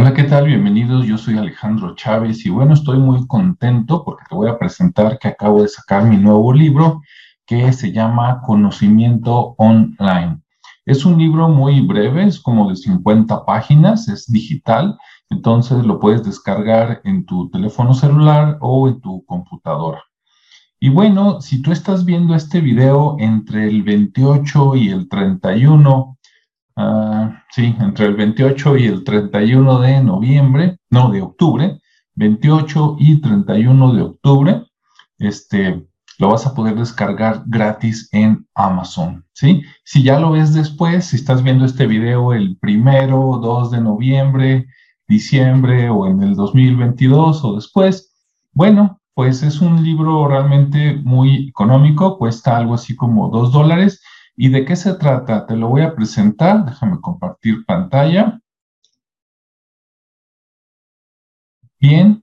Hola, ¿qué tal? Bienvenidos. Yo soy Alejandro Chávez y bueno, estoy muy contento porque te voy a presentar que acabo de sacar mi nuevo libro que se llama Conocimiento Online. Es un libro muy breve, es como de 50 páginas, es digital, entonces lo puedes descargar en tu teléfono celular o en tu computadora. Y bueno, si tú estás viendo este video entre el 28 y el 31 Ah, sí, entre el 28 y el 31 de noviembre, no, de octubre, 28 y 31 de octubre, este, lo vas a poder descargar gratis en Amazon, ¿sí? Si ya lo ves después, si estás viendo este video el primero, 2 de noviembre, diciembre o en el 2022 o después, bueno, pues es un libro realmente muy económico, cuesta algo así como 2 dólares ¿Y de qué se trata? Te lo voy a presentar. Déjame compartir pantalla. Bien.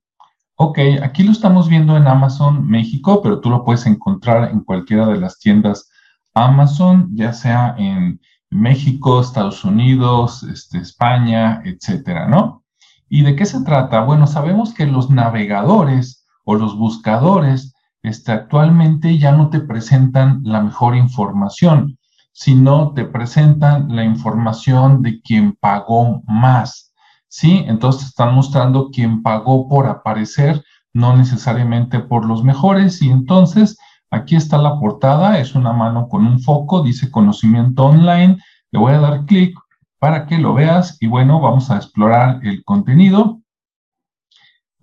Ok, aquí lo estamos viendo en Amazon México, pero tú lo puedes encontrar en cualquiera de las tiendas Amazon, ya sea en México, Estados Unidos, este, España, etcétera, ¿no? ¿Y de qué se trata? Bueno, sabemos que los navegadores o los buscadores este, actualmente ya no te presentan la mejor información sino te presentan la información de quien pagó más. ¿Sí? Entonces están mostrando quién pagó por aparecer, no necesariamente por los mejores. Y entonces aquí está la portada, es una mano con un foco, dice conocimiento online. Le voy a dar clic para que lo veas y bueno, vamos a explorar el contenido.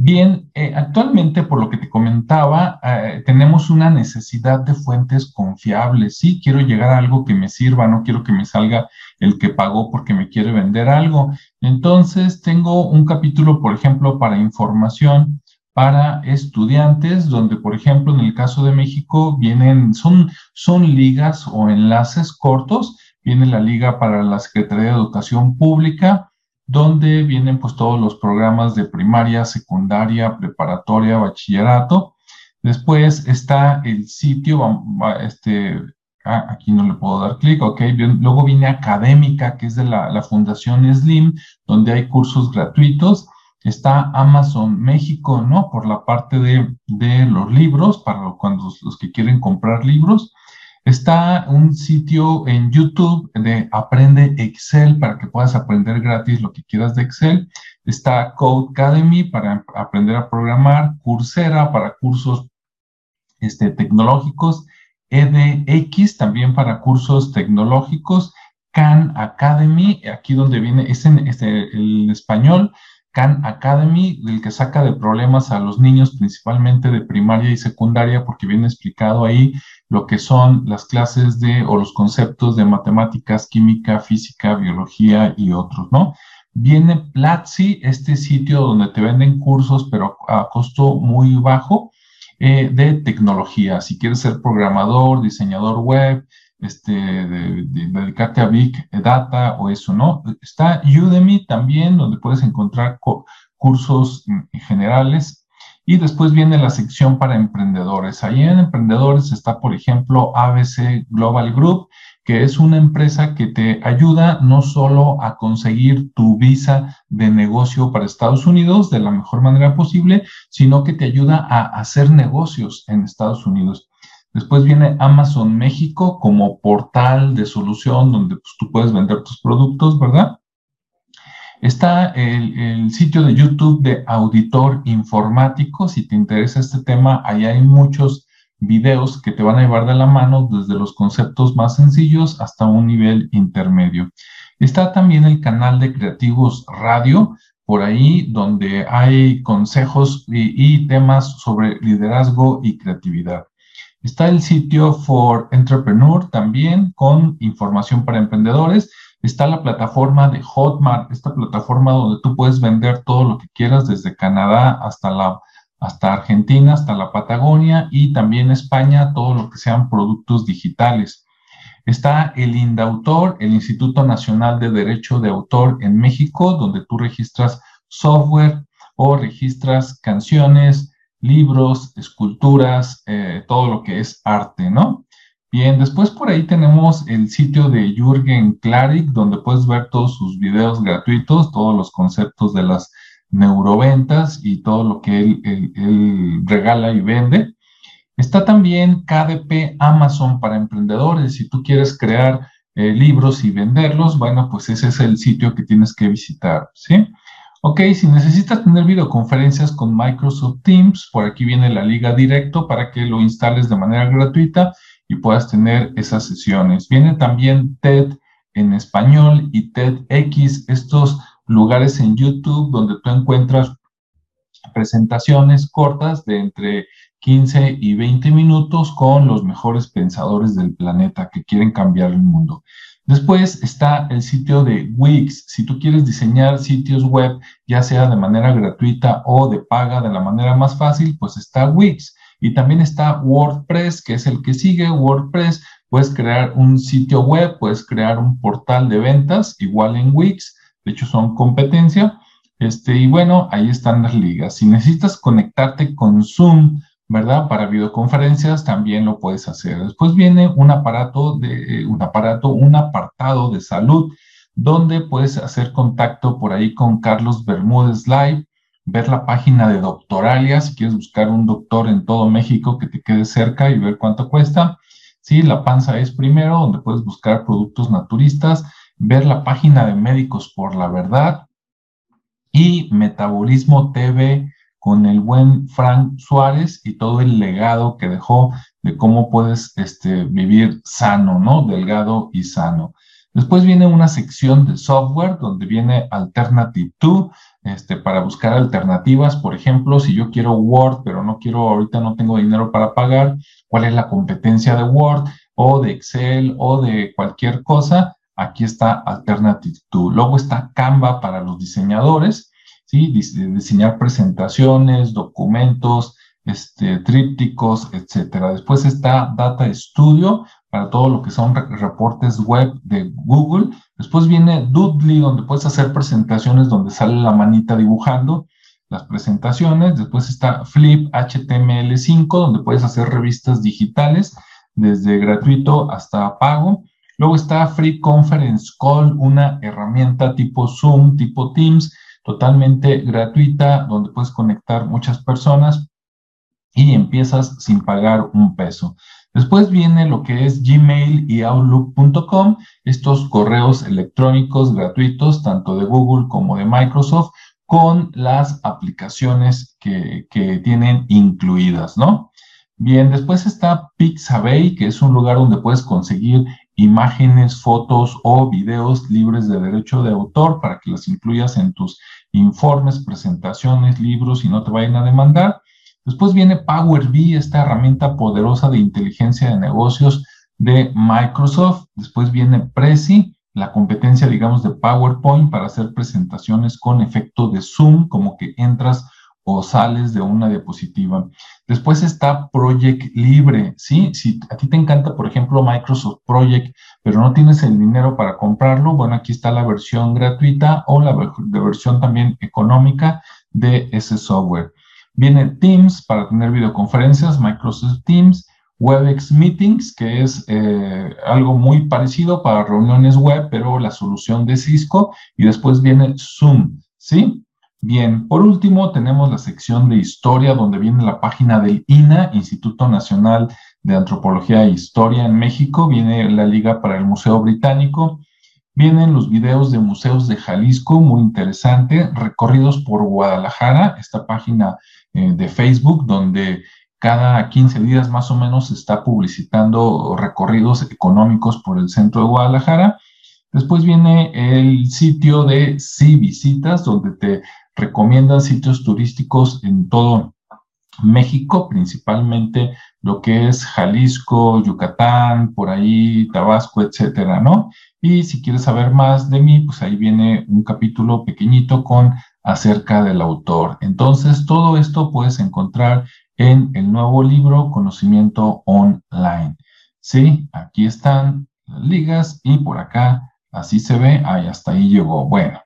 Bien, eh, actualmente, por lo que te comentaba, eh, tenemos una necesidad de fuentes confiables. Sí, quiero llegar a algo que me sirva, no quiero que me salga el que pagó porque me quiere vender algo. Entonces, tengo un capítulo, por ejemplo, para información para estudiantes, donde, por ejemplo, en el caso de México, vienen, son, son ligas o enlaces cortos. Viene la liga para la Secretaría de Educación Pública, donde vienen pues todos los programas de primaria, secundaria, preparatoria, bachillerato. Después está el sitio, este, ah, aquí no le puedo dar clic, ok, luego viene académica, que es de la, Fundación Slim, donde hay cursos gratuitos. Está Amazon México, ¿no? Por la parte de, de los libros, para cuando los que quieren comprar libros. Está un sitio en YouTube de Aprende Excel para que puedas aprender gratis lo que quieras de Excel. Está Code Academy para aprender a programar, Coursera para cursos este, tecnológicos, EDX también para cursos tecnológicos, Khan Academy, aquí donde viene, es en el español, Khan Academy, del que saca de problemas a los niños, principalmente de primaria y secundaria, porque viene explicado ahí lo que son las clases de o los conceptos de matemáticas, química, física, biología y otros, ¿no? Viene Platzi, este sitio donde te venden cursos, pero a costo muy bajo, eh, de tecnología. Si quieres ser programador, diseñador web, este, de, dedicarte a Big Data o eso, ¿no? Está Udemy también, donde puedes encontrar cursos generales y después viene la sección para emprendedores. Ahí en emprendedores está, por ejemplo, ABC Global Group, que es una empresa que te ayuda no solo a conseguir tu visa de negocio para Estados Unidos de la mejor manera posible, sino que te ayuda a hacer negocios en Estados Unidos. Después viene Amazon México como portal de solución donde pues, tú puedes vender tus productos, ¿verdad? Está el, sitio de YouTube de Auditor Informático. Si te interesa este tema, ahí hay muchos videos que te van a llevar de la mano desde los conceptos más sencillos hasta un nivel intermedio. Está también el canal de Creativos Radio, por ahí donde hay consejos y, temas sobre liderazgo y creatividad. Está el sitio For Entrepreneur también con información para emprendedores Está la plataforma de Hotmart, esta plataforma donde tú puedes vender todo lo que quieras desde Canadá hasta la hasta Argentina, hasta la Patagonia y también España, todo lo que sean productos digitales. Está el INDAUTOR, el Instituto Nacional de Derecho de Autor en México, donde tú registras software o registras canciones, libros, esculturas, eh, todo lo que es arte, ¿no? Bien, después por ahí tenemos el sitio de Jürgen Klarik, donde puedes ver todos sus videos gratuitos, todos los conceptos de las neuroventas y todo lo que él, regala y vende. Está también KDP Amazon para emprendedores. Si tú quieres crear eh, libros y venderlos, bueno, pues ese es el sitio que tienes que visitar, ¿sí? Ok, si necesitas tener videoconferencias con Microsoft Teams, por aquí viene la liga directo para que lo instales de manera gratuita y puedas tener esas sesiones. Viene también TED en español y TEDx, estos lugares en YouTube donde tú encuentras presentaciones cortas de entre 15 y 20 minutos con los mejores pensadores del planeta que quieren cambiar el mundo. Después está el sitio de Wix. Si tú quieres diseñar sitios web, ya sea de manera gratuita o de paga de la manera más fácil, pues está Wix. Y también está WordPress, que es el que sigue. WordPress, puedes crear un sitio web, puedes crear un portal de ventas, igual en Wix. De hecho, son competencia. Este, y bueno, ahí están las ligas. Si necesitas conectarte con Zoom, ¿verdad? Para videoconferencias también lo puedes hacer. Después viene un aparato, de, un aparato, un apartado de salud, donde puedes hacer contacto por ahí con Carlos Bermúdez Live, ver la página de Doctoralia, si quieres buscar un doctor en todo México que te quede cerca y ver cuánto cuesta. Sí, la panza es primero, donde puedes buscar productos naturistas, ver la página de Médicos por la Verdad y Metabolismo TV con el buen Frank Suárez y todo el legado que dejó de cómo puedes este, vivir sano, ¿no? Delgado y sano. Después viene una sección de software donde viene Alternative 2, este, para buscar alternativas. Por ejemplo, si yo quiero Word, pero no quiero, ahorita no tengo dinero para pagar, ¿cuál es la competencia de Word o de Excel o de cualquier cosa? Aquí está Alternative 2. Luego está Canva para los diseñadores diseñar presentaciones, documentos, este, trípticos, etcétera. Después está Data Studio para todo lo que son reportes web de Google. Después viene Doodly, donde puedes hacer presentaciones donde sale la manita dibujando las presentaciones. Después está Flip HTML5, donde puedes hacer revistas digitales desde gratuito hasta pago. Luego está Free Conference Call, una herramienta tipo Zoom, tipo Teams, totalmente gratuita, donde puedes conectar muchas personas y empiezas sin pagar un peso. Después viene lo que es Gmail y Outlook.com, estos correos electrónicos gratuitos, tanto de Google como de Microsoft, con las aplicaciones que, que tienen incluidas, ¿no? Bien, después está Pixabay, que es un lugar donde puedes conseguir imágenes, fotos o videos libres de derecho de autor para que las incluyas en tus informes, presentaciones, libros y no te vayan a demandar. Después viene Power BI, esta herramienta poderosa de inteligencia de negocios de Microsoft. Después viene Prezi, la competencia, digamos, de PowerPoint para hacer presentaciones con efecto de Zoom, como que entras o sales de una diapositiva. Después está Project Libre, ¿sí? Si a ti te encanta, por ejemplo, Microsoft Project, pero no tienes el dinero para comprarlo, bueno, aquí está la versión gratuita o la versión también económica de ese software. Viene Teams para tener videoconferencias, Microsoft Teams, WebEx Meetings, que es eh, algo muy parecido para reuniones web, pero la solución de Cisco, y después viene Zoom, ¿sí? Bien, por último tenemos la sección de historia donde viene la página del INA, Instituto Nacional de Antropología e Historia en México, viene la liga para el Museo Británico, vienen los videos de museos de Jalisco, muy interesante, recorridos por Guadalajara, esta página eh, de Facebook donde cada 15 días más o menos se está publicitando recorridos económicos por el centro de Guadalajara. Después viene el sitio de Sí Visitas, donde te recomiendan sitios turísticos en todo México, principalmente lo que es Jalisco, Yucatán, por ahí, Tabasco, etcétera, ¿no? Y si quieres saber más de mí, pues ahí viene un capítulo pequeñito con acerca del autor. Entonces, todo esto puedes encontrar en el nuevo libro Conocimiento Online. Sí, aquí están las ligas y por acá, así se ve, ahí hasta ahí llegó. Bueno,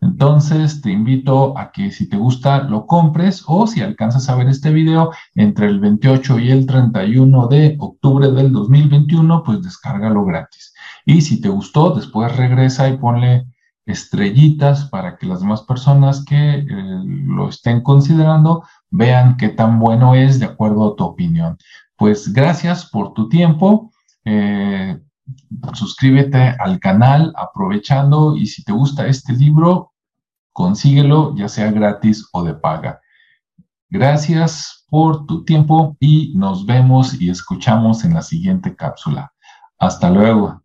Entonces te invito a que si te gusta lo compres o si alcanzas a ver este video entre el 28 y el 31 de octubre del 2021, pues descárgalo gratis. Y si te gustó, después regresa y ponle estrellitas para que las demás personas que eh, lo estén considerando vean qué tan bueno es de acuerdo a tu opinión. Pues gracias por tu tiempo. Eh, suscríbete al canal aprovechando y si te gusta este libro, consíguelo ya sea gratis o de paga. Gracias por tu tiempo y nos vemos y escuchamos en la siguiente cápsula. Hasta luego.